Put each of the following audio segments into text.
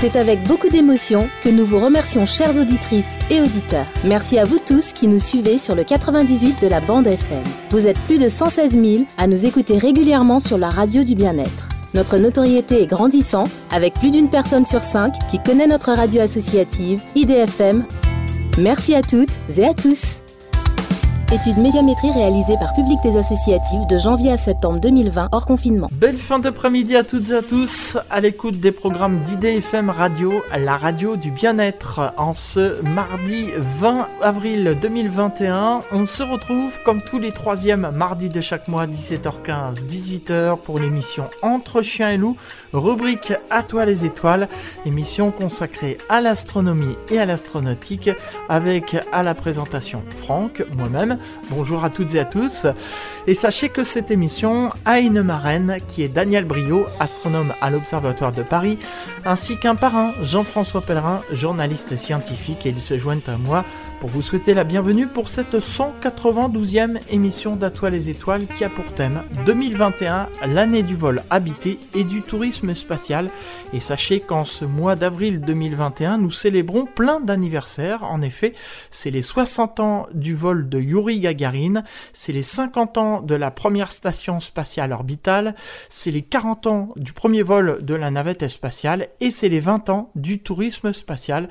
C'est avec beaucoup d'émotion que nous vous remercions, chères auditrices et auditeurs. Merci à vous tous qui nous suivez sur le 98 de la bande FM. Vous êtes plus de 116 000 à nous écouter régulièrement sur la radio du bien-être. Notre notoriété est grandissante avec plus d'une personne sur cinq qui connaît notre radio associative IDFM. Merci à toutes et à tous. Étude médiamétrie réalisée par Public des Associatives de janvier à septembre 2020 hors confinement. Belle fin d'après-midi à toutes et à tous à l'écoute des programmes d'IDFM Radio, la radio du bien-être. En ce mardi 20 avril 2021, on se retrouve comme tous les troisièmes mardis de chaque mois 17h15, 18h pour l'émission Entre chiens et loups, rubrique À toi les étoiles, émission consacrée à l'astronomie et à l'astronautique avec à la présentation Franck, moi-même Bonjour à toutes et à tous. Et sachez que cette émission a une marraine qui est Daniel Brio, astronome à l'Observatoire de Paris, ainsi qu'un parrain, Jean-François Pellerin, journaliste scientifique, et ils se joignent à moi pour vous souhaiter la bienvenue pour cette 192e émission d'Atoile les étoiles qui a pour thème 2021, l'année du vol habité et du tourisme spatial. Et sachez qu'en ce mois d'avril 2021, nous célébrons plein d'anniversaires. En effet, c'est les 60 ans du vol de Yuri Gagarin, c'est les 50 ans de la première station spatiale orbitale, c'est les 40 ans du premier vol de la navette spatiale et c'est les 20 ans du tourisme spatial.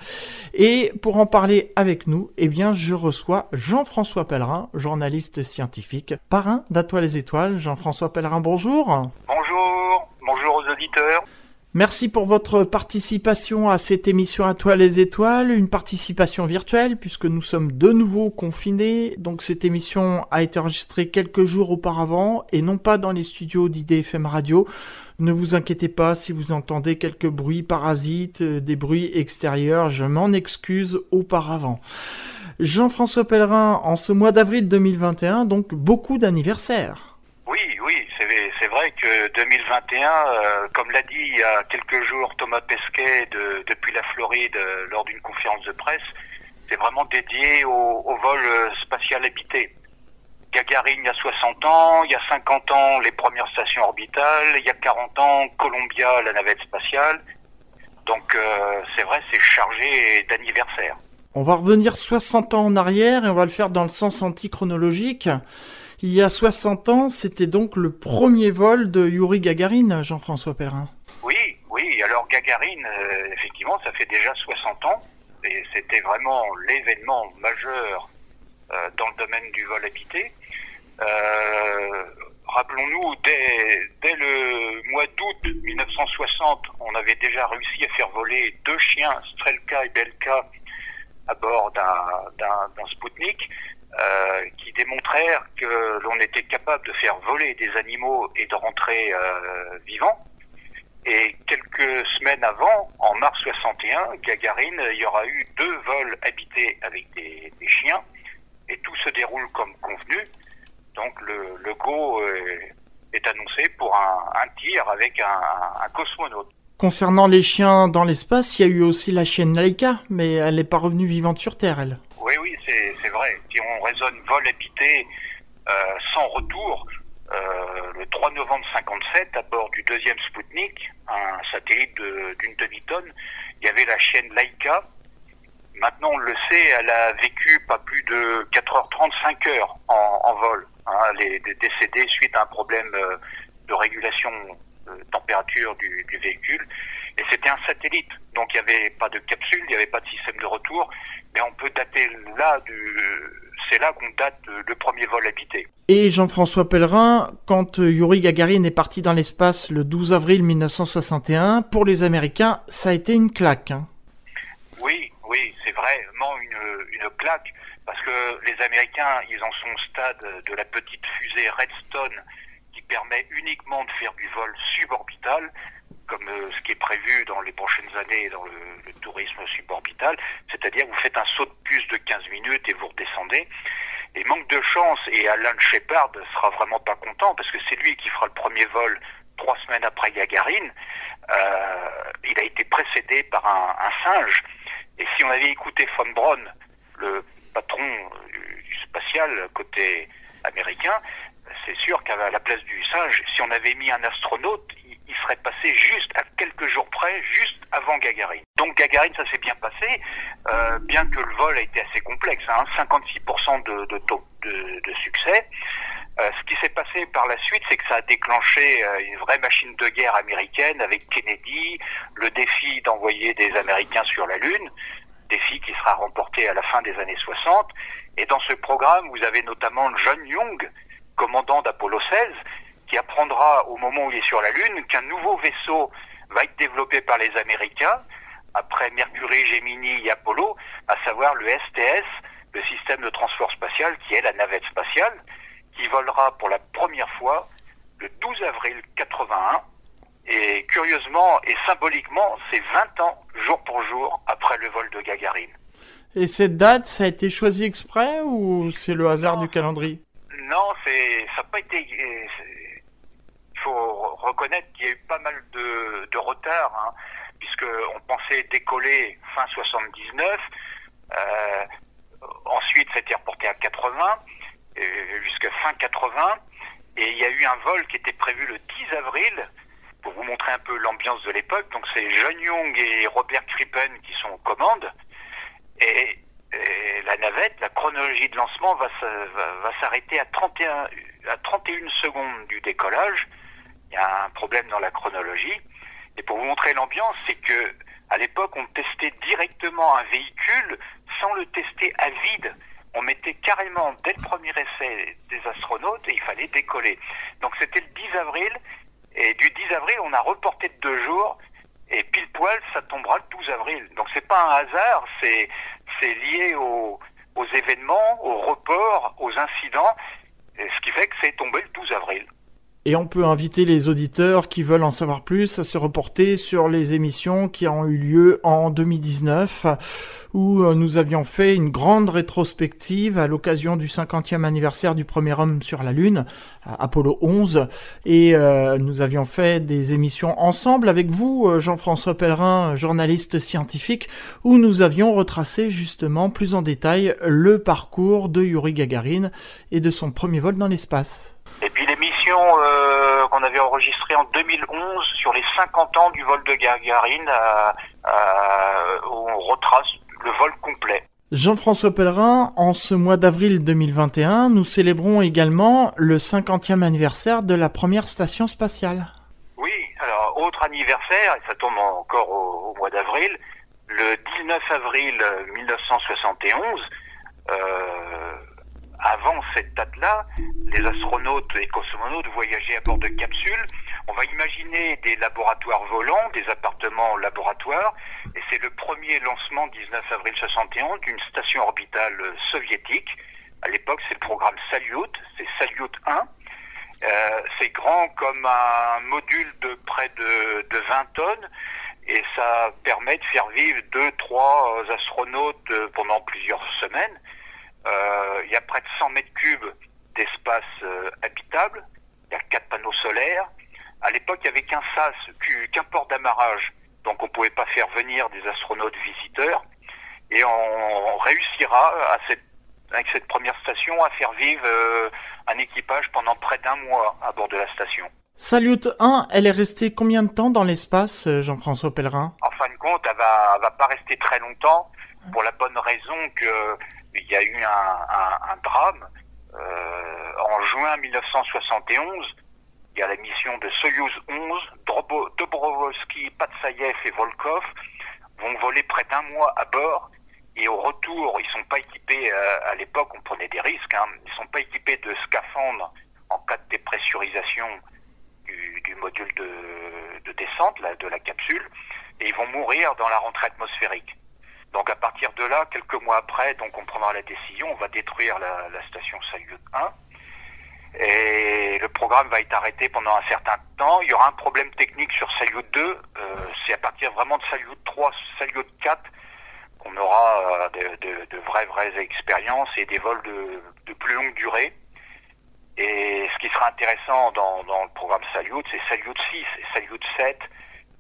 Et pour en parler avec nous, eh bien, je reçois Jean-François Pellerin, journaliste scientifique, parrain d'Atoile les Étoiles. Jean-François Pellerin, bonjour. Bonjour, bonjour aux auditeurs. Merci pour votre participation à cette émission à toi les étoiles, une participation virtuelle puisque nous sommes de nouveau confinés. Donc cette émission a été enregistrée quelques jours auparavant et non pas dans les studios d'IDFM Radio. Ne vous inquiétez pas si vous entendez quelques bruits parasites, euh, des bruits extérieurs, je m'en excuse auparavant. Jean-François Pellerin, en ce mois d'avril 2021, donc beaucoup d'anniversaires. Oui, oui, c'est vrai que 2021, euh, comme l'a dit il y a quelques jours Thomas Pesquet de, depuis la Floride euh, lors d'une conférence de presse, c'est vraiment dédié au, vol spatial habité. Gagarine il y a 60 ans, il y a 50 ans les premières stations orbitales, il y a 40 ans Columbia, la navette spatiale. Donc euh, c'est vrai, c'est chargé d'anniversaire. On va revenir 60 ans en arrière et on va le faire dans le sens antichronologique. Il y a 60 ans, c'était donc le premier vol de Yuri Gagarine, Jean-François Pellerin. Oui, oui, alors Gagarine, euh, effectivement, ça fait déjà 60 ans et c'était vraiment l'événement majeur euh, dans le domaine du vol habité. Euh, rappelons-nous, dès, dès, le mois d'août 1960, on avait déjà réussi à faire voler deux chiens, Strelka et Belka, à bord d'un Spoutnik, euh, qui démontrèrent que l'on était capable de faire voler des animaux et de rentrer euh, vivants. Et quelques semaines avant, en mars 61, Gagarine, il y aura eu deux vols habités avec des, des chiens, et tout se déroule comme convenu. Donc le, le go euh, est annoncé pour un, un tir avec un, un, cosmonaute. Concernant les chiens dans l'espace, il y a eu aussi la chienne Laika, mais elle n'est pas revenue vivante sur Terre, elle. Oui, oui, c'est vrai. Si on raisonne vol habité euh, sans retour, euh, le 3 novembre 57, à bord du deuxième Sputnik, un satellite d'une demi-tonne, il y avait la chienne Laika. Maintenant, on le sait, elle a vécu pas plus de 4h30, 5 heures en, en vol. Hein, elle est décédée suite à un problème euh, de régulation température du, du véhicule. Et c'était un satellite, donc il n'y avait pas de capsule, il n'y avait pas de système de retour, mais on peut dater là du... C'est là qu'on date le premier vol habité. Et Jean-François Pellerin, quand Yuri Gagarin est parti dans l'espace le 12 avril 1961, pour les Américains, ça a été une claque. Hein. Oui, oui, c'est vraiment une, une claque parce que les Américains, ils en sont au stade de la petite fusée Redstone permet uniquement de faire du vol suborbital, comme euh, ce qui est prévu dans les prochaines années dans le, tourisme suborbital, c'est-à-dire vous faites un saut de puce de 15 minutes et vous redescendez. Et manque de chance, et Alan Shepard sera vraiment pas content parce que c'est lui qui fera le premier vol trois semaines après Gagarine. Euh, il a été précédé par un, un singe. Et si on avait écouté von Braun, le patron du spatial côté américain, c'est sûr qu'à la place du singe, si on avait mis un astronaute, il serait passé juste à quelques jours près, juste avant Gagarine. Donc Gagarine, ça s'est bien passé, euh, bien que le vol a été assez complexe, hein, 56% de, de taux de, de succès. Euh, ce qui s'est passé par la suite, c'est que ça a déclenché euh, une vraie machine de guerre américaine avec Kennedy, le défi d'envoyer des Américains sur la Lune, défi qui sera remporté à la fin des années 60. Et dans ce programme, vous avez notamment John Young, commandant d'Apollo 16, qui apprendra au moment où il est sur la Lune qu'un nouveau vaisseau va être développé par les Américains, après Mercury, Gemini et Apollo, à savoir le STS, le système de transport spatial, qui est la navette spatiale, qui volera pour la première fois le 12 avril 81. Et curieusement et symboliquement, c'est 20 ans, jour pour jour, après le vol de Gagarine. Et cette date, ça a été choisi exprès ou c'est le hasard du calendrier? Non, c'est ça n'a pas été. Il faut reconnaître qu'il y a eu pas mal de, de retard, hein, pensait décoller fin 79. Euh, ensuite, c'était reporté à 80 jusqu'à fin 80. Et il y a eu un vol qui était prévu le 10 avril, pour vous montrer un peu l'ambiance de l'époque. Donc c'est John Young et Robert Crippen qui sont aux commandes. Et, la navette, la chronologie de lancement va, s'arrêter à 31, à 31 secondes du décollage. Il y a un problème dans la chronologie. Et pour vous montrer l'ambiance, c'est que à l'époque, on testait directement un véhicule sans le tester à vide on mettait carrément dès le premier essai des astronautes et il fallait décoller. Donc c'était le 10 avril et du 10 avril on a reporté de deux jours et pile poil ça tombera le 12 avril. Donc c'est pas un hasard, c'est c'est lié aux, événements, aux reports, aux incidents, ce qui fait que c'est tombé le 12 avril. Et on peut inviter les auditeurs qui veulent en savoir plus à se reporter sur les émissions qui ont eu lieu en 2019 où euh, nous avions fait une grande rétrospective à l'occasion du 50e anniversaire du premier homme sur la Lune, Apollo 11, et euh, nous avions fait des émissions ensemble avec vous, euh, Jean-François Pellerin, journaliste scientifique, où nous avions retracé justement plus en détail le parcours de Yuri Gagarin et de son premier vol dans l'espace. Euh, qu'on avait enregistrée en 2011 sur les 50 ans du vol de Gagarine, euh, euh, où on retrace le vol complet. Jean-François Pellerin, en ce mois d'avril 2021, nous célébrons également le 50e anniversaire de la première station spatiale. Oui, alors autre anniversaire, et ça tombe encore au, au mois d'avril, le 19 avril 1971, euh, avant cette date-là, les astronautes et cosmonautes voyageaient à bord de capsules. On va imaginer des laboratoires volants, des appartements laboratoires, et c'est le premier lancement 19 avril 71 d'une station orbitale soviétique. À l'époque, c'est le programme Salyut, c'est Salyut 1. Euh, c'est grand comme un module de près de, de 20 tonnes et ça permet de faire vivre deux, trois astronautes pendant plusieurs semaines. Euh, il y a près de 100 mètres cubes d'espace euh, habitable. Il y a quatre panneaux solaires. À l'époque, il n'y avait qu'un sas, qu'un port d'amarrage. Donc on ne pouvait pas faire venir des astronautes visiteurs. Et on, réussira à cette, avec cette première station à faire vivre euh, un équipage pendant près d'un mois à bord de la station. Salut 1, elle est restée combien de temps dans l'espace, Jean-François Pellerin? En fin de compte, elle va, va pas rester très longtemps, pour la bonne raison que il y a eu un, drame. Euh, en juin 1971, il y a la mission de Soyuz 11, Dobrovolsky, Patsayev et Volkov vont voler près d'un mois à bord. Et au retour, ils sont pas équipés, euh, à l'époque on prenait des risques, hein, ils sont pas équipés de scaphandres en cas de dépressurisation du, module de, de descente, de la capsule, et ils vont mourir dans la rentrée atmosphérique. Donc à partir de là, quelques mois après, donc on prendra la décision, on va détruire la, la station Salyut 1 et le programme va être arrêté pendant un certain temps. Il y aura un problème technique sur Salyut 2. Euh, c'est à partir vraiment de Salyut 3, Salyut 4 qu'on aura euh, de, de, de, vraies vraies expériences et des vols de, de, plus longue durée. Et ce qui sera intéressant dans, dans le programme Salyut, c'est Salyut 6 et Salyut 7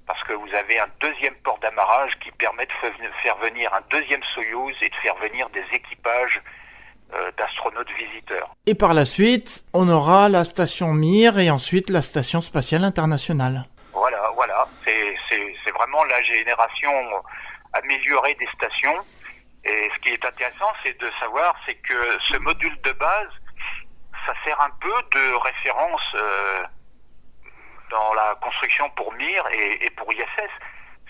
parce que vous avez un deuxième port d'amarrage qui permet de faire venir un deuxième Soyouz et de faire venir des équipages euh, d'astronautes visiteurs. Et par la suite, on aura la station Mir et ensuite la station spatiale internationale. Voilà, voilà. C'est vraiment la génération améliorée des stations. Et ce qui est intéressant, c'est de savoir, c'est que ce module de base, ça sert un peu de référence euh, dans la construction pour MIR et, pour ISS.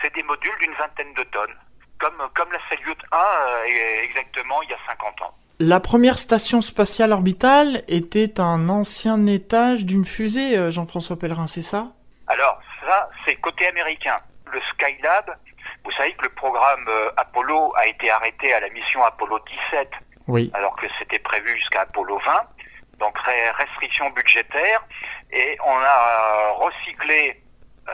C'est des modules d'une vingtaine de tonnes, comme, comme la Salyut 1 euh, exactement il y a 50 ans. La première station spatiale orbitale était un ancien étage d'une fusée, euh, Jean-François Pellerin, c'est ça? Alors, ça, c'est côté américain. Le Skylab, vous savez que le programme euh, Apollo a été arrêté à la mission Apollo 17, oui. alors que c'était prévu jusqu'à Apollo 20. Donc, restriction budgétaire. Et on a recyclé euh,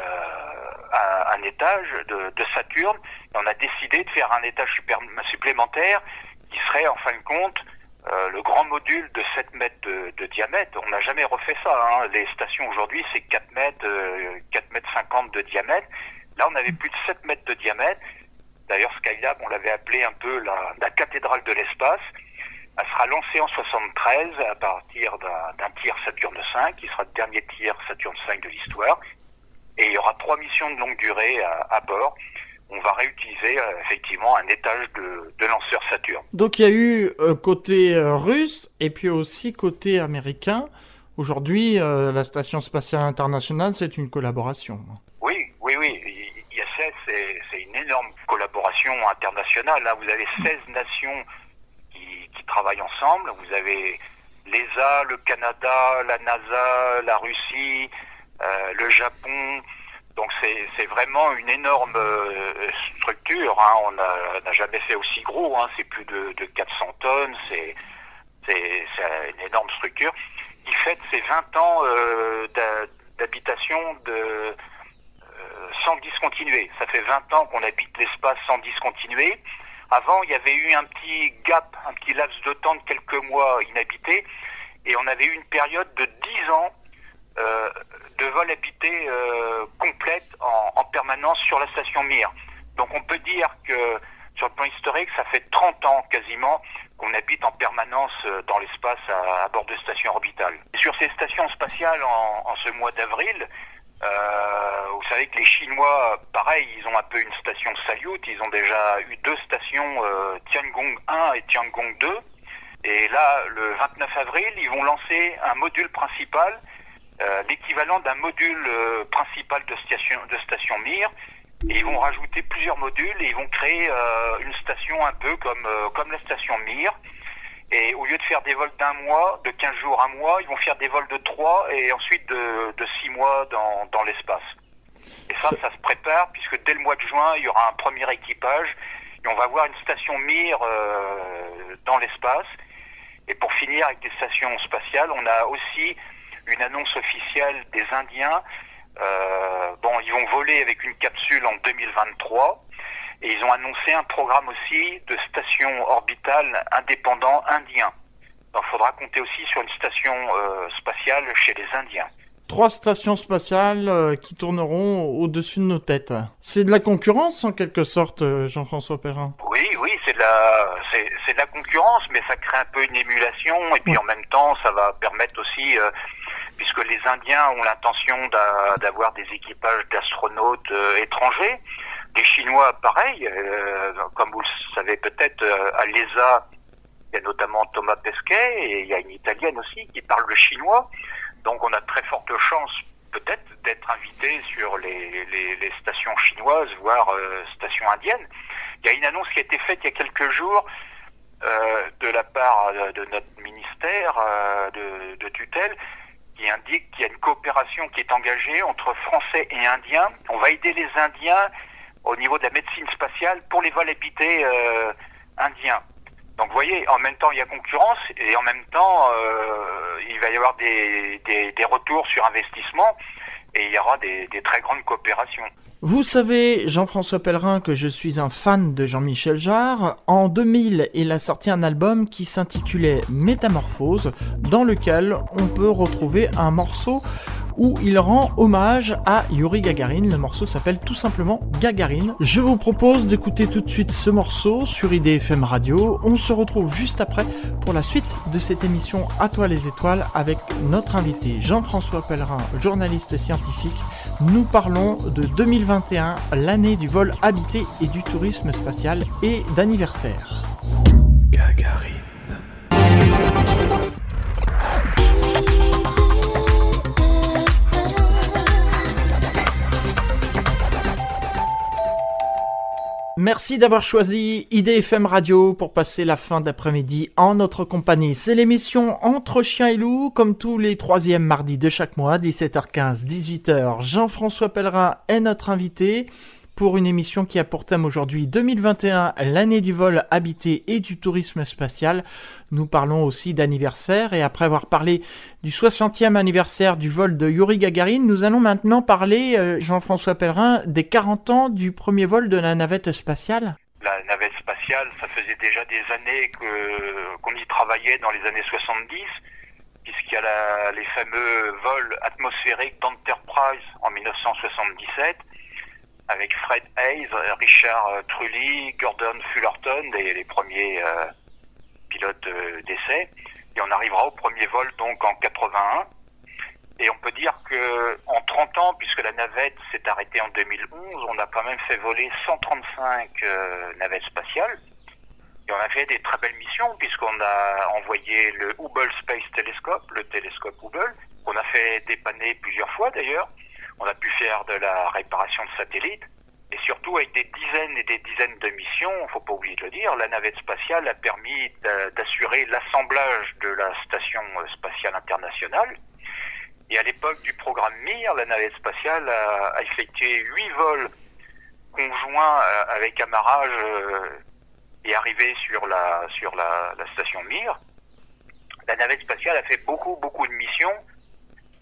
un, étage de, de, Saturne. On a décidé de faire un étage supplémentaire qui serait en fin de compte euh, le grand module de 7 mètres de, diamètre. On n'a jamais refait ça. Hein. Les stations aujourd'hui, c'est 4 mètres, 4 mètres 50 de diamètre. Là, on avait plus de 7 mètres de diamètre. D'ailleurs, Skylab, on l'avait appelé un peu la, cathédrale de l'espace. Elle sera lancée en 73 à partir d'un tir Saturne V, qui sera le dernier tir Saturne V de l'histoire. Et il y aura trois missions de longue durée à, bord. On va réutiliser euh, effectivement un étage de, lanceur Saturne. Donc il y a eu euh, côté euh, russe et puis aussi côté américain. Aujourd'hui, la Station spatiale internationale, c'est une collaboration. Oui, oui, ISS, c'est une énorme collaboration internationale. Là, vous avez 16 nations travaillent ensemble. Vous avez l'ESA, le Canada, la NASA, la Russie, euh, le Japon. Donc c'est vraiment une énorme euh, structure. Hein. On n'a jamais fait aussi gros. Hein. C'est plus de, 400 tonnes. C'est une énorme structure qui fête ses 20 ans euh, d'habitation sans discontinuer. Ça fait 20 ans qu'on habite l'espace sans discontinuer. Avant, il y avait eu un petit gap, un petit laps de temps de quelques mois inhabité, et on avait eu une période de 10 ans euh, de vol habité euh, complète en, permanence sur la station Mir. Donc on peut dire que sur le plan historique, ça fait 30 ans quasiment qu'on habite en permanence euh, dans l'espace à, bord de stations orbitales. Sur ces stations spatiales en ce mois d'avril, euh, vous savez que les Chinois, pareil, ils ont un peu une station Salyut. Ils ont déjà eu deux stations, euh, Tiangong 1 et Tiangong 2. Et là, le 29 avril, ils vont lancer un module principal, euh, l'équivalent d'un module euh, principal de station, de station Mir. Et ils vont rajouter plusieurs modules et ils vont créer une station un peu comme, comme la station Mir. Et au lieu de faire des vols d'un mois, de 15 jours, un mois, ils vont faire des vols de 3 et ensuite de, de 6 mois dans, dans l'espace. Et ça, ça se prépare puisque dès le mois de juin, il y aura un premier équipage et on va avoir une station Mir euh, dans l'espace. Et pour finir avec des stations spatiales, on a aussi une annonce officielle des Indiens. Euh, bon, ils vont voler avec une capsule en 2023. Et ils ont annoncé un programme aussi de station orbitale indépendant indien. Donc il faudra compter aussi sur une station euh, spatiale chez les Indiens. Trois stations spatiales euh, qui tourneront au-dessus de nos têtes. C'est de la concurrence en quelque sorte, euh, Jean-François Perrin. Oui, oui, c'est de la, c'est, de la concurrence, mais ça crée un peu une émulation et puis en même temps, ça va permettre aussi, puisque les Indiens ont l'intention d'avoir des équipages d'astronautes étrangers, les Chinois, pareil, euh, comme vous le savez peut-être, euh, à l'ESA, il y a notamment Thomas Pesquet et il y a une Italienne aussi qui parle le chinois. Donc on a très forte chance peut-être d'être invité sur les, stations chinoises, voire euh, stations indiennes. Il y a une annonce qui a été faite il y a quelques jours de la part de notre ministère de tutelle qui indique qu'il y a une coopération qui est engagée entre Français et Indiens. On va aider les Indiens au niveau de la médecine spatiale pour les vols habités euh, indiens. Donc vous voyez, en même temps il y a concurrence et en même temps euh, il va y avoir des, des, retours sur investissement et il y aura des, des très grandes coopérations. Vous savez, Jean-François Pellerin, que je suis un fan de Jean-Michel Jarre. En 2000, il a sorti un album qui s'intitulait Métamorphose, dans lequel on peut retrouver un morceau où il rend hommage à Yuri Gagarin. Le morceau s'appelle tout simplement Gagarine. Je vous propose d'écouter tout de suite ce morceau sur IDFM Radio. On se retrouve juste après pour la suite de cette émission À toi les étoiles avec notre invité Jean-François Pellerin, journaliste scientifique Nous parlons de 2021, l'année du vol habité et du tourisme spatial et d'anniversaire. Merci d'avoir choisi IDFM Radio pour passer la fin d'après-midi en notre compagnie. C'est l'émission Entre chiens et loups, comme tous les troisièmes mardis de chaque mois, 17h15, 18h. Jean-François Pellerin est notre invité pour une émission qui a pour thème aujourd'hui 2021, l'année du vol habité et du tourisme spatial. Nous parlons aussi d'anniversaire et après avoir parlé du 60e anniversaire du vol de Yuri Gagarin, nous allons maintenant parler, euh, Jean-François Pellerin, des 40 ans du premier vol de la navette spatiale. La navette spatiale, ça faisait déjà des années que, qu'on y travaillait dans les années 70 puisqu'il y a les fameux vols atmosphériques d'Enterprise en 1977 avec Fred Hayes, Richard euh, Trulli, Gordon Fullerton, les, premiers euh, pilotes d'essai. Et on arrivera au premier vol donc en 81. Et on peut dire que en 30 ans, puisque la navette s'est arrêtée en 2011, on a quand même fait voler 135 euh, navettes spatiales. Et on a fait des très belles missions puisqu'on a envoyé le Hubble Space Telescope, le télescope Hubble, qu'on a fait dépanner plusieurs fois d'ailleurs. On a pu faire de la réparation de satellites et surtout avec des dizaines et des dizaines de missions, il ne faut pas oublier de le dire, la navette spatiale a permis d'assurer l'assemblage de la station spatiale internationale. Et à l'époque du programme MIR, la navette spatiale a, effectué huit vols conjoints euh, avec amarrage euh, et arrivé sur la sur la, station Mir. La navette spatiale a fait beaucoup beaucoup de missions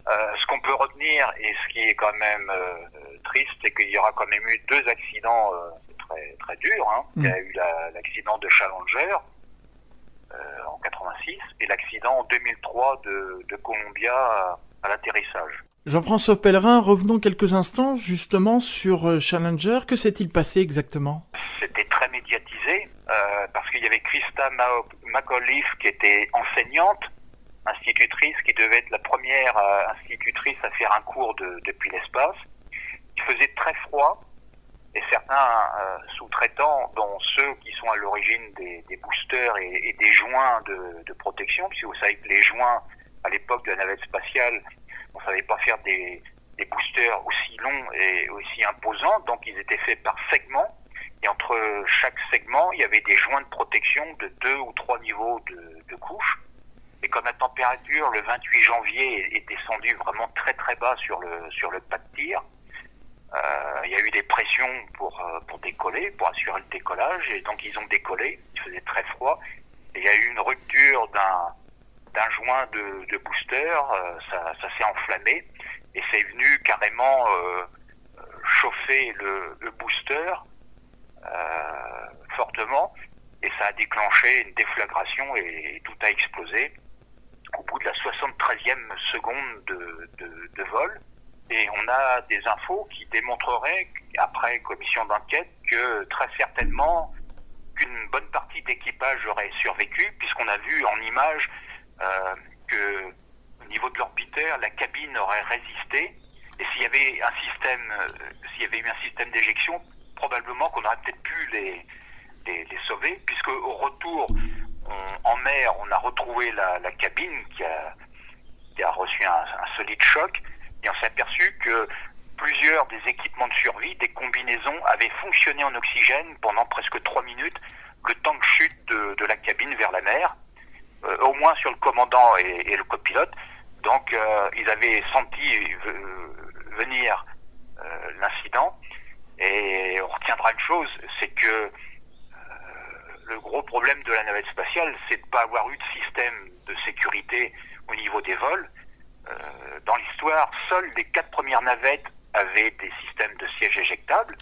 ce qu'on peut retenir et ce qui est quand même euh, triste, c'est qu'il y aura quand même eu deux accidents euh, très très durs. Hein. Il y a mm. eu l'accident de Challenger en 86 et l'accident en 2003 de, de Columbia à, à l'atterrissage. Jean-François Pellerin, revenons quelques instants justement sur Challenger. Que s'est-il passé exactement? C'était très médiatisé euh, parce qu'il y avait Christa McAuliffe qui était enseignante institutrice qui devait être la première euh, institutrice à faire un cours de, depuis l'espace. Il faisait très froid et certains euh, sous-traitants, dont ceux qui sont à l'origine des, des, boosters et, et, des joints de, de, protection, puisque vous savez que les joints à l'époque de la navette spatiale, on ne savait pas faire des, des boosters aussi longs et aussi imposants, donc ils étaient faits par segments. Et entre chaque segment, il y avait des joints de protection de deux ou trois niveaux de, de couches. Et comme la température le 28 janvier est descendue vraiment très très bas sur le sur le pas de tir, euh, il y a eu des pressions pour euh, pour décoller, pour assurer le décollage, et donc ils ont décollé. Il faisait très froid, et il y a eu une rupture d'un d'un joint de, de booster, euh, ça, ça s'est enflammé, et c'est venu carrément euh, chauffer le, le booster euh, fortement, et ça a déclenché une déflagration et tout a explosé au bout de la 73e seconde de, vol. Et on a des infos qui démontreraient, après commission d'enquête, que très certainement qu'une bonne partie d'équipage aurait survécu, puisqu'on a vu en image euh, que au niveau de l'orbiteur, la cabine aurait résisté. Et s'il y avait un système, euh, s'il y avait eu un système d'éjection, probablement qu'on aurait peut-être pu les, les, les sauver, puisque au retour, en mer, on a retrouvé la, la cabine qui a, qui a reçu un, un, solide choc et on s'est aperçu que plusieurs des équipements de survie, des combinaisons, avaient fonctionné en oxygène pendant presque trois minutes, le temps de chute de, de la cabine vers la mer, euh, au moins sur le commandant et, et le copilote. Donc euh, ils avaient senti venir euh, l'incident. Et on retiendra une chose, c'est que le gros problème de la navette spatiale, c'est de ne pas avoir eu de système de sécurité au niveau des vols. Euh, dans l'histoire, seules les quatre premières navettes avaient des systèmes de sièges éjectables.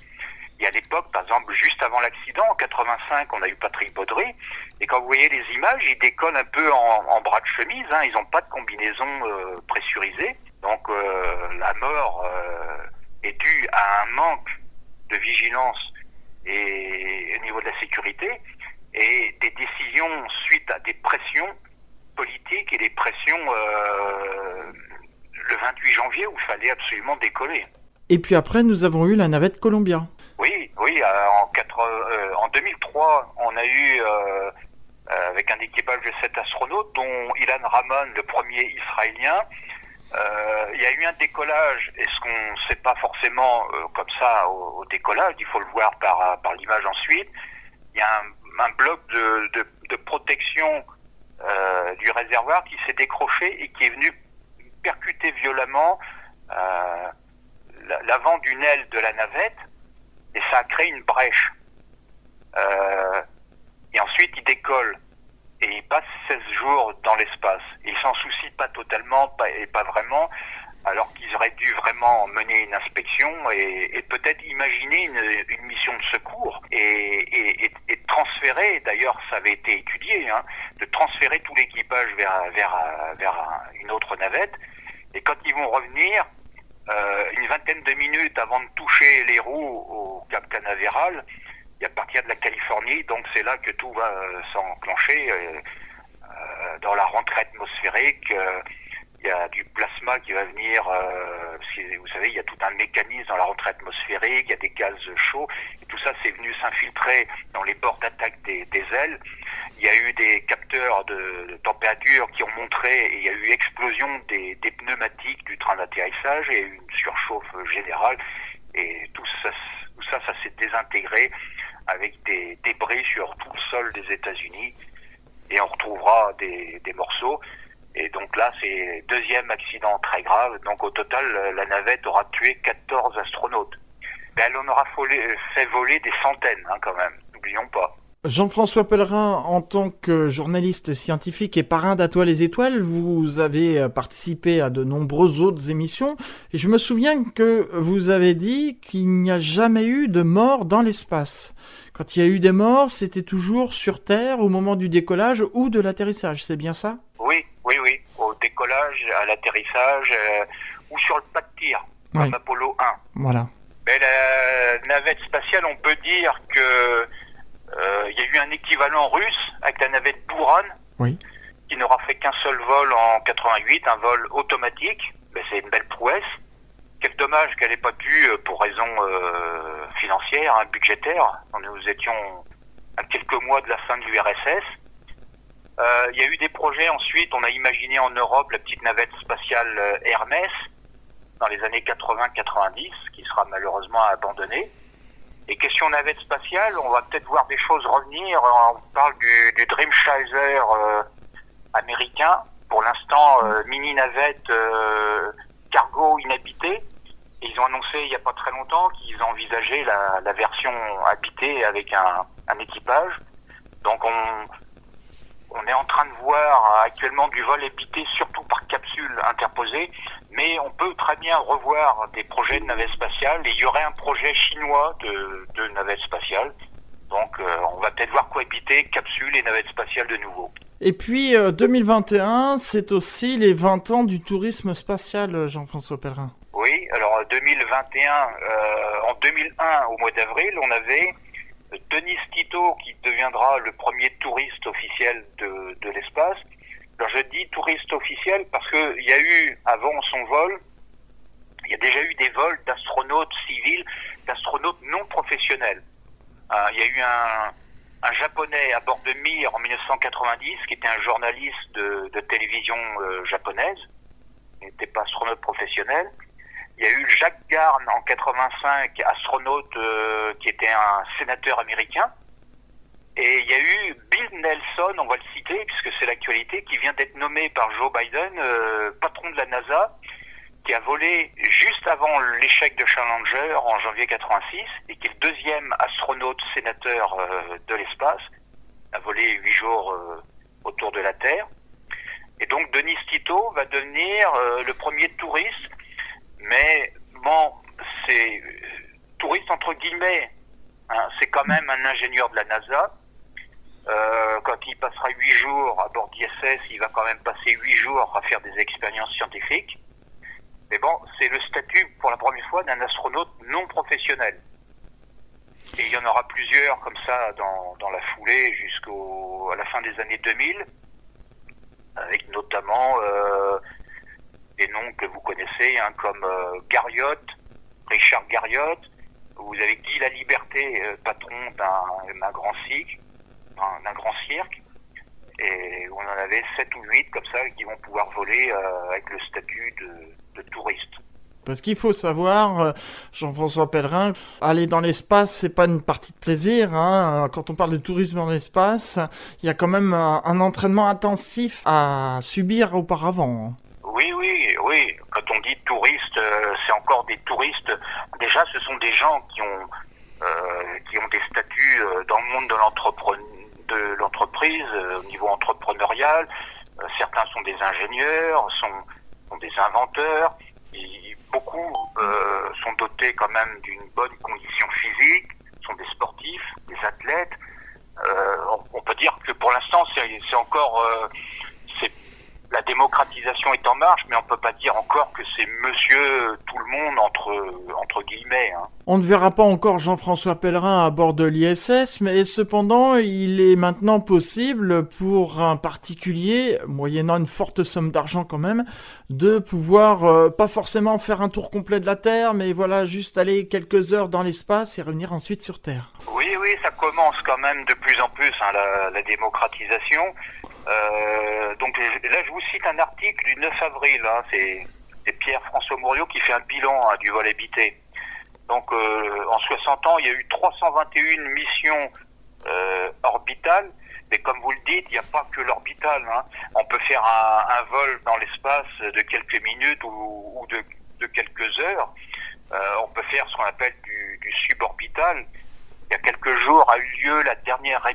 Et à l'époque, par exemple, juste avant l'accident, en 85, on a eu Patrick Baudry. Et quand vous voyez les images, ils décollent un peu en, en bras de chemise. Hein, ils n'ont pas de combinaison euh, pressurisée. Donc euh, la mort euh, est due à un manque de vigilance et au niveau de la sécurité et des décisions suite à des pressions politiques et des pressions euh, le 28 janvier où il fallait absolument décoller. Et puis après, nous avons eu la navette Columbia. Oui, oui. en, en 2003, on a eu avec un équipage de sept astronautes, dont Ilan Ramon, le premier israélien. il y a eu un décollage, et ce qu'on ne sait pas forcément comme ça au, décollage, il faut le voir par, par l'image ensuite, il y a un, un bloc de, de, protection euh, du réservoir qui s'est décroché et qui est venu percuter violemment euh, l'avant d'une aile de la navette et ça a créé une brèche. Euh, et ensuite, il décolle et il passe 16 jours dans l'espace. Il s'en soucie pas totalement pas, et pas vraiment alors qu'ils auraient dû vraiment mener une inspection et, et peut-être imaginer une, une, mission de secours et, et, et transférer, d'ailleurs ça avait été étudié, hein, de transférer tout l'équipage vers, vers, vers une autre navette. Et quand ils vont revenir, euh, une vingtaine de minutes avant de toucher les roues au Cap Canaveral, et à partir de la Californie, donc c'est là que tout va euh, s'enclencher euh, euh, dans la rentrée atmosphérique. Euh, il y a du plasma qui va venir, euh, vous savez, il y a tout un mécanisme dans la rentrée atmosphérique, il y a des gaz chauds, et tout ça c'est venu s'infiltrer dans les bords d'attaque des, ailes. Il y a eu des capteurs de, température qui ont montré, et il y a eu explosion des, pneumatiques du train d'atterrissage, et une surchauffe générale, et tout ça, ça, s'est désintégré avec des débris sur tout le sol des États-Unis, et on retrouvera des morceaux. Et donc là, c'est deuxième accident très grave. Donc au total, la navette aura tué 14 astronautes. Mais elle en aura fait voler des centaines hein, quand même, n'oublions pas. Jean-François Pellerin, en tant que journaliste scientifique et parrain d'Atoile les Étoiles, vous avez participé à de nombreuses autres émissions. Et je me souviens que vous avez dit qu'il n'y a jamais eu de mort dans l'espace. Quand il y a eu des morts, c'était toujours sur Terre au moment du décollage ou de l'atterrissage, c'est bien ça? Oui, oui, oui. Au décollage, à l'atterrissage euh, ou sur le pas de tir, comme. Apollo 1. Voilà. Mais la navette spatiale, on peut dire que euh, il y a eu un équivalent russe avec la navette Buran, oui. qui n'aura fait qu'un seul vol en 88, un vol automatique. Mais c'est une belle prouesse. Quel dommage qu'elle n'ait pas pu, pour raisons euh, financières, hein, budgétaires. Nous étions à quelques mois de la fin de l'URSS. Euh, il y a eu des projets ensuite. On a imaginé en Europe la petite navette spatiale euh, Hermès dans les années 80-90, qui sera malheureusement abandonnée. Et question navette spatiale, on va peut-être voir des choses revenir. On parle du, du euh, américain. Pour l'instant, euh, mini navette euh, cargo inhabité. Ils ont annoncé il n'y a pas très longtemps qu'ils envisageaient la, la, version habitée avec un, un, équipage. Donc on, on est en train de voir actuellement du vol habité surtout par capsule interposée mais on peut très bien revoir des projets de navette spatiale et il y aurait un projet chinois de, de navette spatiale. Donc euh, on va peut-être voir cohabiter capsule et navette spatiale de nouveau. Et puis euh, 2021, c'est aussi les 20 ans du tourisme spatial, Jean-François Pellerin. Oui, alors 2021, euh, en 2001, au mois d'avril, on avait Denis Tito qui deviendra le premier touriste officiel de, de l'espace alors je dis touriste officiel parce qu'il y a eu, avant son vol, il y a déjà eu des vols d'astronautes civils, d'astronautes non professionnels. Euh, il y a eu un, un, japonais à bord de Mir en 1990 qui était un journaliste de, de télévision euh, japonaise, n'était pas astronaute professionnel. Il y a eu Jacques Garn en 85, astronaute euh, qui était un sénateur américain. Et il y a eu Bill Nelson, on va le citer puisque c'est l'actualité, qui vient d'être nommé par Joe Biden euh, patron de la NASA, qui a volé juste avant l'échec de Challenger en janvier 86 et qui est le deuxième astronaute sénateur euh, de l'espace, a volé huit jours autour de la Terre. Et donc Denis Tito va devenir le premier touriste, mais bon, c'est touriste entre guillemets, hein, c'est quand même un ingénieur de la NASA euh, quand il passera huit jours à bord d'ISS, il va quand même passer huit jours à faire des expériences scientifiques. Mais bon, c'est le statut pour la première fois d'un astronaute non professionnel. Et il y en aura plusieurs comme ça dans, dans la foulée jusqu'à la fin des années 2000, avec notamment euh, des noms que vous connaissez, hein, comme euh, Richard Garriott, vous avez Guy La Liberté, patron d'un grand cirque, d'un grand cirque, et on en avait 7 ou 8 comme ça qui vont pouvoir voler avec le statut de, de touriste. Parce qu'il faut savoir, euh, Jean-François Pellerin, aller dans l'espace, c'est pas une partie de plaisir. Hein. Quand on parle de tourisme dans l'espace, il y a quand même un, entraînement intensif à subir auparavant. Oui, oui, oui. Quand on dit touriste, euh, c'est encore des touristes. Déjà, ce sont des gens qui ont euh, qui ont des statuts dans le monde de l'entreprise, au niveau entrepreneurial. certains sont des ingénieurs, sont, des inventeurs beaucoup euh, sont dotés quand même d'une bonne condition physique, sont des sportifs, des athlètes. Euh, on, peut dire que pour l'instant, c'est encore euh, la démocratisation est en marche, mais on peut pas dire encore que c'est monsieur tout le monde entre, entre guillemets. Hein. On ne verra pas encore Jean-François Pellerin à bord de l'ISS, mais cependant, il est maintenant possible pour un particulier, moyennant une forte somme d'argent quand même, de pouvoir euh, pas forcément faire un tour complet de la Terre, mais voilà, juste aller quelques heures dans l'espace et revenir ensuite sur Terre. Oui, oui, ça commence quand même de plus en plus, hein, la, la démocratisation. Euh, donc là, je vous cite un article du 9 avril. Hein, c'est Pierre-François Mouriot qui fait un bilan hein, du vol habité. Donc euh, en 60 ans, il y a eu 321 missions euh, orbitales. Mais comme vous le dites, il n'y a pas que l'orbital. Hein. On peut faire un, vol dans l'espace de quelques minutes ou, de, quelques heures. Euh, on peut faire ce qu'on appelle du, suborbital. Il y a quelques jours a eu lieu la dernière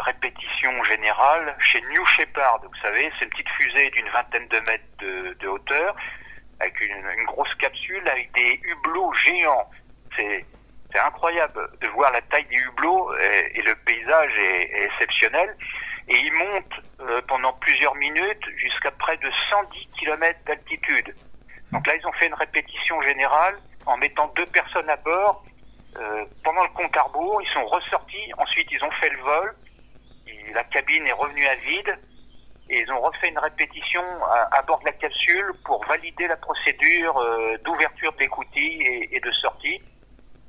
répétition générale chez New Shepard. Vous savez, c'est une petite fusée d'une vingtaine de mètres de, hauteur, avec une, grosse capsule, avec des hublots géants. C'est incroyable de voir la taille des hublots et, le paysage est, est, exceptionnel. Et ils montent euh, pendant plusieurs minutes jusqu'à près de 110 km d'altitude. Donc là, ils ont fait une répétition générale en mettant deux personnes à bord. Euh, pendant le compte à rebours, ils sont ressortis. Ensuite, ils ont fait le vol la cabine est revenue à vide et ils ont refait une répétition à, bord de la capsule pour valider la procédure euh, d'ouverture de l'écoutille et, de sortie.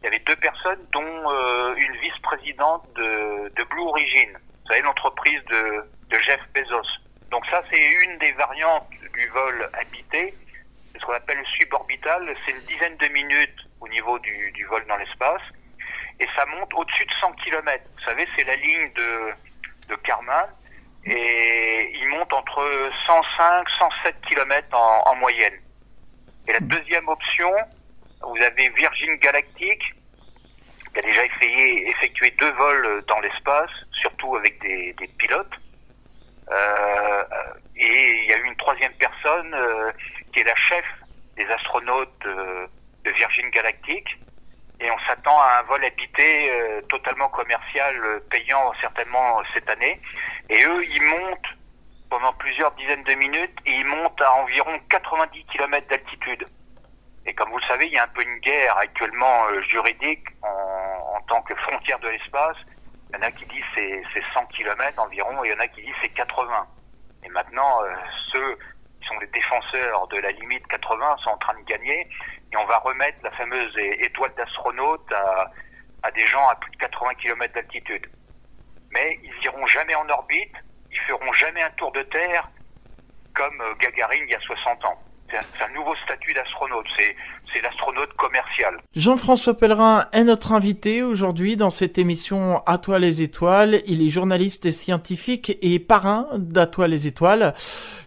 Il y avait deux personnes, dont euh, une vice-présidente de, Blue Origin, vous savez, l'entreprise de, Jeff Bezos. Donc ça, c'est une des variantes du vol habité. C'est ce qu'on appelle le suborbital. C'est une dizaine de minutes au niveau du vol dans l'espace. Et ça monte au-dessus de 100 km. Vous savez, c'est la ligne de, de Karman et il monte entre 105 107 km en, moyenne. Et la deuxième option, vous avez Virgin Galactic qui a déjà effectué, effectué deux vols dans l'espace, surtout avec des, pilotes. Euh, et il y a eu une troisième personne euh, qui est la chef des astronautes euh, de Virgin Galactic et on s'attend à un vol habité euh, totalement commercial, euh, payant certainement cette année. Et eux, ils montent pendant plusieurs dizaines de minutes et ils montent à environ 90 km d'altitude. Et comme vous le savez, il y a un peu une guerre actuellement euh, juridique en, en, tant que frontière de l'espace. Il y en a qui disent c'est, c'est 100 km environ et il y en a qui disent c'est 80. Et maintenant, ceux qui sont les défenseurs de la limite 80 sont en train de gagner et on va remettre la fameuse étoile d'astronaute à, des gens à plus de 80 km d'altitude. Mais ils iront jamais en orbite, ils feront jamais un tour de Terre comme euh, Gagarine il y a 60 ans. C'est un nouveau statut d'astronaute, c'est l'astronaute commercial. Jean-François Pellerin est notre invité aujourd'hui dans cette émission À toi les étoiles. Il est journaliste scientifique et parrain d'À toi les étoiles.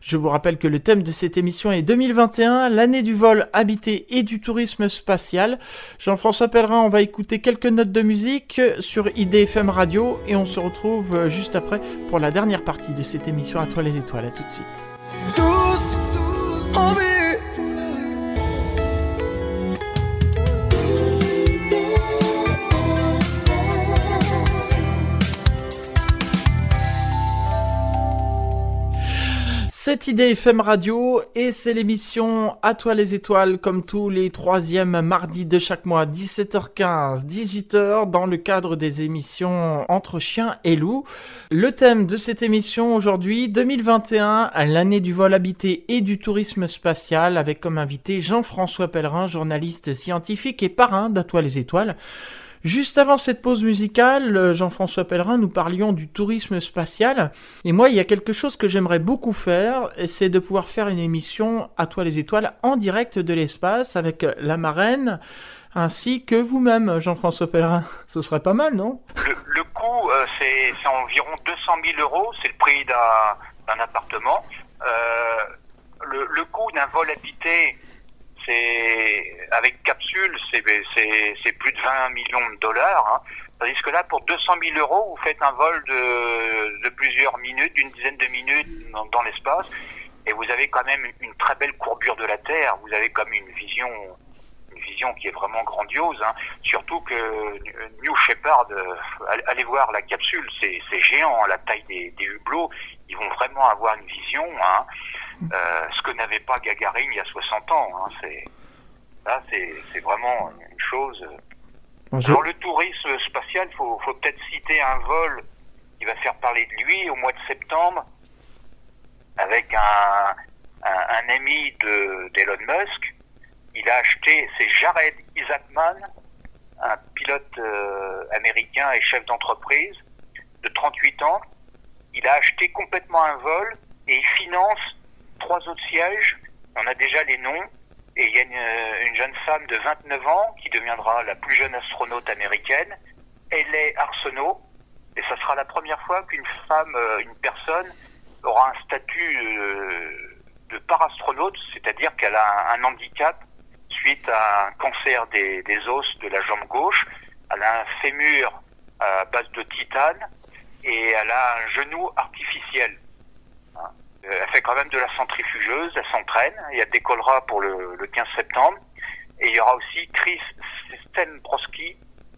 Je vous rappelle que le thème de cette émission est 2021, l'année du vol habité et du tourisme spatial. Jean-François Pellerin, on va écouter quelques notes de musique sur IDFM Radio et on se retrouve juste après pour la dernière partie de cette émission À toi les étoiles. À tout de suite. All the C'est IDFM Radio et c'est l'émission À toi les étoiles comme tous les troisièmes mardis de chaque mois 17h15 18h dans le cadre des émissions Entre chiens et loups. Le thème de cette émission aujourd'hui 2021 l'année du vol habité et du tourisme spatial avec comme invité Jean-François Pellerin journaliste scientifique et parrain d'À toi les étoiles. Juste avant cette pause musicale, euh, Jean-François Pellerin, nous parlions du tourisme spatial. Et moi, il y a quelque chose que j'aimerais beaucoup faire, c'est de pouvoir faire une émission à toi les étoiles en direct de l'espace avec la marraine ainsi que vous-même, Jean-François Pellerin. Ce serait pas mal, non? Le, coût, euh, c'est environ 200 000 euros, c'est le prix d'un appartement. Euh, le, le, coût d'un vol habité c'est avec capsule, c'est plus de 20 millions de dollars. Hein. Tandis que là, pour 200 000 euros, vous faites un vol de, de plusieurs minutes, d'une dizaine de minutes dans, l'espace, et vous avez quand même une très belle courbure de la Terre. Vous avez comme une vision, une vision qui est vraiment grandiose. Hein. Surtout que New Shepard, euh, allez voir la capsule, c'est géant, hein, la taille des, des, hublots. Ils vont vraiment avoir une vision. Hein. Euh, ce que n'avait pas Gagarine il y a 60 ans. Hein, c'est là, c'est vraiment une chose. Dans le tourisme spatial, il faut, faut peut-être citer un vol qui va faire parler de lui au mois de septembre avec un, un, ami d'Elon Musk. Il a acheté, c'est Jared Isaacman, un pilote euh, américain et chef d'entreprise de 38 ans. Il a acheté complètement un vol et il finance trois autres sièges. On a déjà les noms. Et il y a une, jeune femme de 29 ans qui deviendra la plus jeune astronaute américaine. Elle est Arsenault. Et ça sera la première fois qu'une femme, euh, une personne, aura un statut euh, de parastronaute, c'est-à-dire qu'elle a un, handicap suite à un cancer des, os de la jambe gauche. Elle a un fémur à base de titane et elle a un genou artificiel. Euh, elle fait quand même de la centrifugeuse, elle s'entraîne, et elle décollera pour le, 15 septembre. Et il y aura aussi Chris Stenbrowski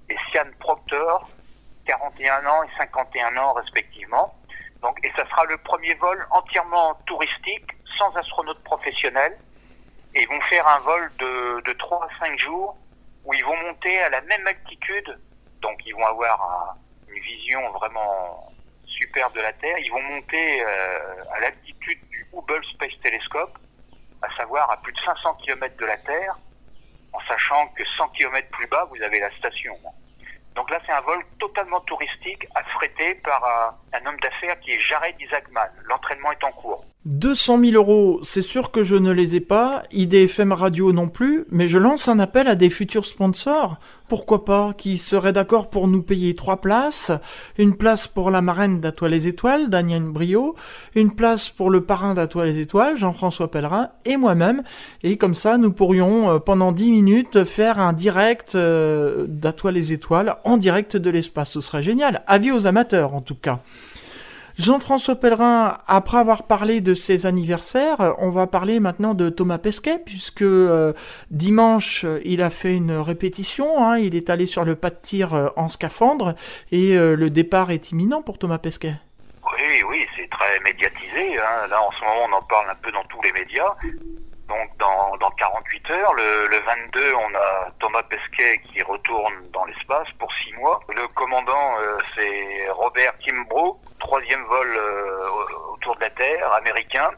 et Sian Proctor, 41 ans et 51 ans respectivement. Donc, et ça sera le premier vol entièrement touristique, sans astronaute professionnel. Et ils vont faire un vol de, de 3 à 5 jours où ils vont monter à la même altitude. Donc ils vont avoir une vision vraiment de la Terre. Ils vont monter euh, à l'altitude du Hubble Space Telescope, à savoir à plus de 500 km de la Terre, en sachant que 100 km plus bas, vous avez la station. Donc là, c'est un vol totalement touristique, affrété par un, un homme d'affaires qui est Jared Isaacman. L'entraînement est en cours. 200 000 euros, c'est sûr que je ne les ai pas, IDFM Radio non plus, mais je lance un appel à des futurs sponsors, pourquoi pas, qui seraient d'accord pour nous payer trois places, une place pour la marraine d'Atoile les Étoiles, Daniel Brio, une place pour le parrain d'Atoile les Étoiles, Jean-François Pellerin, et moi-même, et comme ça nous pourrions euh, pendant 10 minutes faire un direct euh, d'Atoile les Étoiles en direct de l'espace, ce serait génial, avis aux amateurs en tout cas. Jean-François Pellerin, après avoir parlé de ses anniversaires, on va parler maintenant de Thomas Pesquet, puisque euh, dimanche, il a fait une répétition, hein. il est allé sur le pas de tir euh, en scaphandre, et euh, le départ est imminent pour Thomas Pesquet. Oui, oui, c'est très médiatisé. Hein. Là, en ce moment, on en parle un peu dans tous les médias. Donc dans, dans 48 heures, le, le, 22, on a Thomas Pesquet qui retourne dans l'espace pour 6 mois. Le commandant, euh, c'est Robert Kimbrough, troisième vol euh, autour de la Terre, américain.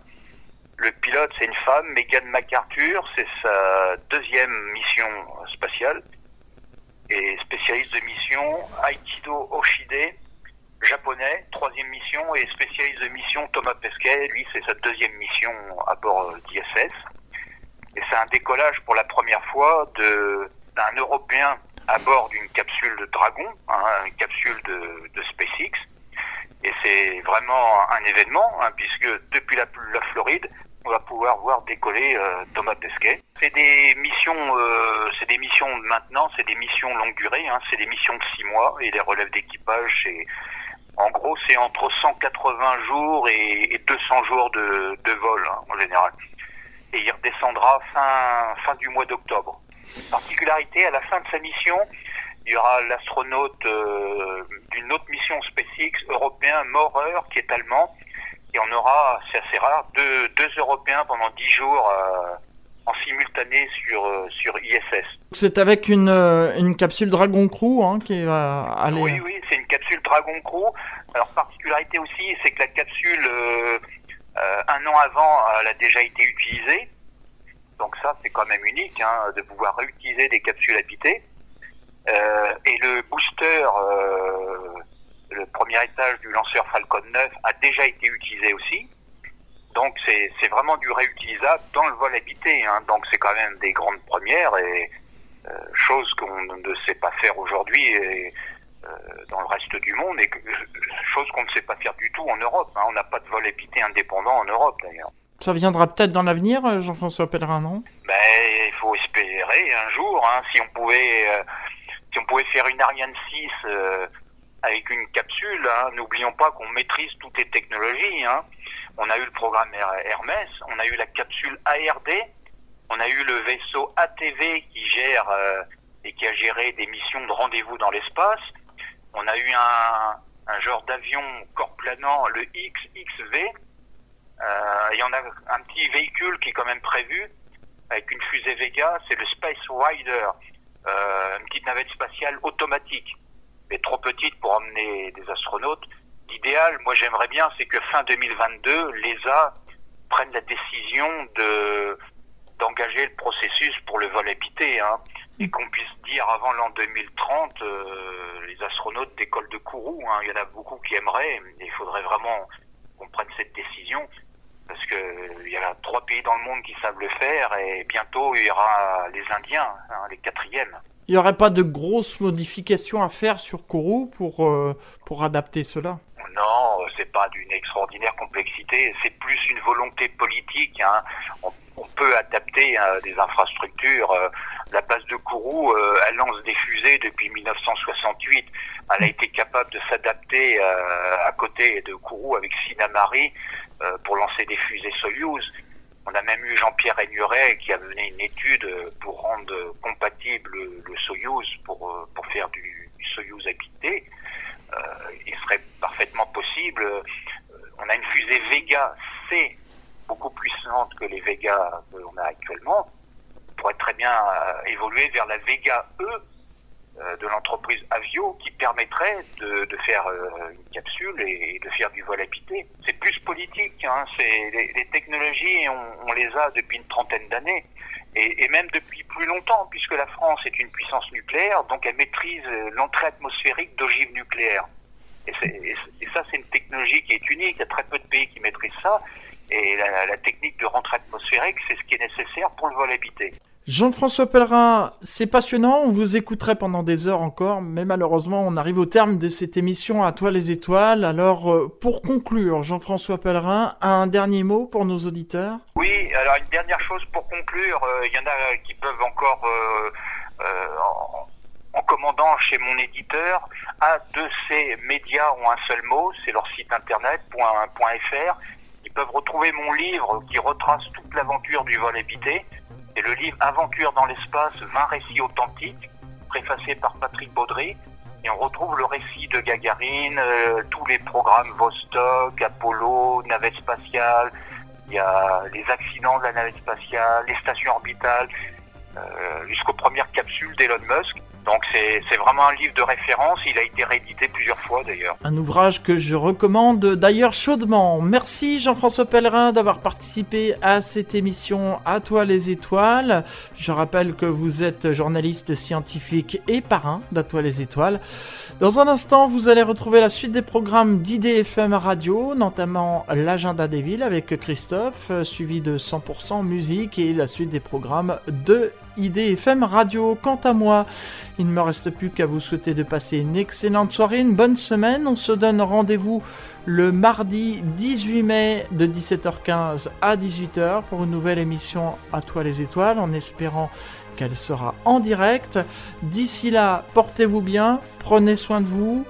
Le pilote, c'est une femme, Megan MacArthur, c'est sa deuxième mission spatiale. Et spécialiste de mission, Aikido Oshide, japonais, troisième mission, et spécialiste de mission Thomas Pesquet, lui c'est sa deuxième mission à bord euh, d'ISS. Et c'est un décollage pour la première fois d'un Européen à bord d'une capsule de Dragon, hein, une capsule de, de SpaceX. Et c'est vraiment un événement, hein, puisque depuis la, la, Floride, on va pouvoir voir décoller euh, Thomas Pesquet. C'est des missions, euh, c'est des missions maintenant, c'est des missions longue durée, hein, c'est des missions de six mois et les relèves d'équipage, c'est en gros, c'est entre 180 jours et, 200 jours de, de vol hein, en général et il redescendra fin, fin du mois d'octobre. Particularité, à la fin de sa mission, il y aura l'astronaute euh, d'une autre mission SpaceX européen, Maurer, qui est allemand, Et on aura, c'est assez rare, deux, deux Européens pendant dix jours en simultané sur, sur ISS. C'est avec une, une capsule Dragon Crew hein, qui va aller. Oui, oui, c'est une capsule Dragon Crew. Alors, particularité aussi, c'est que la capsule, un an avant, elle a déjà été utilisée. Donc ça, c'est quand même unique hein, de pouvoir réutiliser des capsules habitées. Euh, et le booster, euh, le premier étage du lanceur Falcon 9 a déjà été utilisé aussi. Donc c'est vraiment du réutilisable dans le vol habité. Hein. Donc c'est quand même des grandes premières et euh, chose qu'on ne sait pas faire aujourd'hui dans le reste du monde et chose qu'on ne sait pas faire du tout en Europe. Hein. On n'a pas de vol habité indépendant en Europe d'ailleurs. Ça viendra peut-être dans l'avenir, euh, Jean-François Pellerin, non? Ben, Il faut espérer un jour, hein, si on pouvait, euh, si on pouvait faire une Ariane 6 euh, avec une capsule. Hein, N'oublions pas qu'on maîtrise toutes les technologies. On a eu le programme Hermès, on a eu la capsule ARD, on a eu le vaisseau ATV qui gère et qui a géré des missions de rendez-vous dans l'espace. On a eu un, genre d'avion corps planant, le XXV, euh, y en a un petit véhicule qui est quand même prévu avec une fusée Vega, c'est le Space Rider, euh, une petite navette spatiale automatique, mais trop petite pour emmener des astronautes. L'idéal, moi j'aimerais bien, c'est que fin 2022, l'ESA prenne la décision de d'engager le processus pour le vol habité, hein, et qu'on puisse dire avant l'an 2030, euh, les astronautes d'école de Kourou, hein, il y en a beaucoup qui aimeraient, il faudrait vraiment qu'on prenne cette décision parce qu'il y a trois pays dans le monde qui savent le faire et bientôt il y aura les Indiens, hein, les quatrièmes. Il n'y aurait pas de grosses modifications à faire sur Kourou pour, euh, pour adapter cela? Non, c'est pas d'une extraordinaire complexité, c'est plus une volonté politique. Hein. On, peut adapter hein, des infrastructures. Euh, la base de Kourou, euh, elle lance des fusées depuis 1968. Elle a été capable de s'adapter à côté de Kourou avec Sinamari euh, pour lancer des fusées Soyuz. On a même eu Jean-Pierre Aigneret qui a mené une étude pour rendre compatible le Soyuz pour, euh, pour faire du, Soyuz habité. Euh, il serait parfaitement possible. On a une fusée Vega C, beaucoup puissante que les Vega que l'on a actuellement. Pourrait très bien évoluer vers la Vega E, euh, de l'entreprise Avio qui permettrait de, faire euh, une capsule et, de faire du vol habité. C'est plus politique, hein, c'est les, les, technologies, on, on, les a depuis une trentaine d'années et, même depuis plus longtemps, puisque la France est une puissance nucléaire, donc elle maîtrise l'entrée atmosphérique d'ogives nucléaires. Et ça, c'est une technologie qui est unique, il y a très peu de pays qui maîtrisent ça, et la, la technique de rentrée atmosphérique, c'est ce qui est nécessaire pour le vol habité. Jean-François Pellerin, c'est passionnant, on vous écouterait pendant des heures encore, mais malheureusement on arrive au terme de cette émission à toi les étoiles. Alors euh, pour conclure, Jean-François Pellerin, un dernier mot pour nos auditeurs? Oui, alors une dernière chose pour conclure, euh, il y en a qui peuvent encore, euh, en, commandant chez mon éditeur, A2C Médias ont un seul mot, c'est leur site internet, .fr. Ils peuvent retrouver mon livre qui retrace toute l'aventure du vol habité c'est le livre Aventure dans l'espace, 20 récits authentiques, préfacé par Patrick Baudry. Et on retrouve le récit de Gagarine, euh, tous les programmes Vostok, Apollo, navette spatiale, il y a les accidents de la navette spatiale, les stations orbitales, euh, jusqu'aux premières capsules d'Elon Musk. Donc c'est vraiment un livre de référence, il a été réédité plusieurs fois d'ailleurs. Un ouvrage que je recommande d'ailleurs chaudement. Merci Jean-François Pellerin d'avoir participé à cette émission À toi les étoiles. Je rappelle que vous êtes journaliste scientifique et parrain d'À toi les étoiles. Dans un instant, vous allez retrouver la suite des programmes d'IDFM Radio, notamment l'agenda des villes avec Christophe, suivi de 100% musique et la suite des programmes de IDFM Radio. Quant à moi, il ne me reste plus qu'à vous souhaiter de passer une excellente soirée, une bonne semaine. On se donne rendez-vous le mardi 18 mai de 17h15 à 18h pour une nouvelle émission À toi les étoiles en espérant qu'elle sera en direct. D'ici là, portez-vous bien, prenez soin de vous.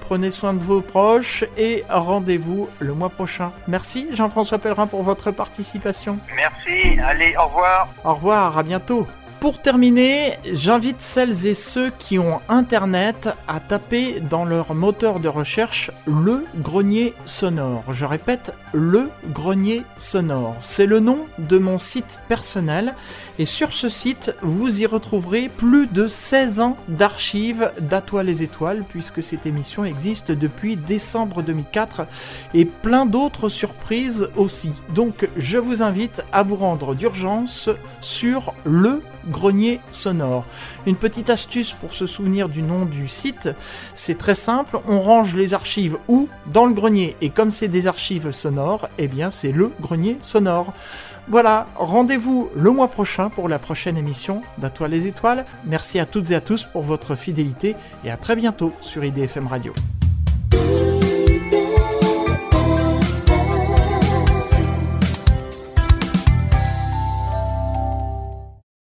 Prenez soin de vos proches et rendez-vous le mois prochain. Merci Jean-François Pellerin pour votre participation. Merci, allez, au revoir. Au revoir, à bientôt. Pour terminer, j'invite celles et ceux qui ont internet à taper dans leur moteur de recherche le grenier sonore. Je répète, le grenier sonore. C'est le nom de mon site personnel et sur ce site, vous y retrouverez plus de 16 ans d'archives d'Atoile les étoiles puisque cette émission existe depuis décembre 2004 et plein d'autres surprises aussi. Donc je vous invite à vous rendre d'urgence sur le grenier sonore. Une petite astuce pour se souvenir du nom du site, c'est très simple, on range les archives où Dans le grenier. Et comme c'est des archives sonores, eh bien c'est le grenier sonore. Voilà, rendez-vous le mois prochain pour la prochaine émission d'Atoile les étoiles. Merci à toutes et à tous pour votre fidélité et à très bientôt sur IDFM Radio.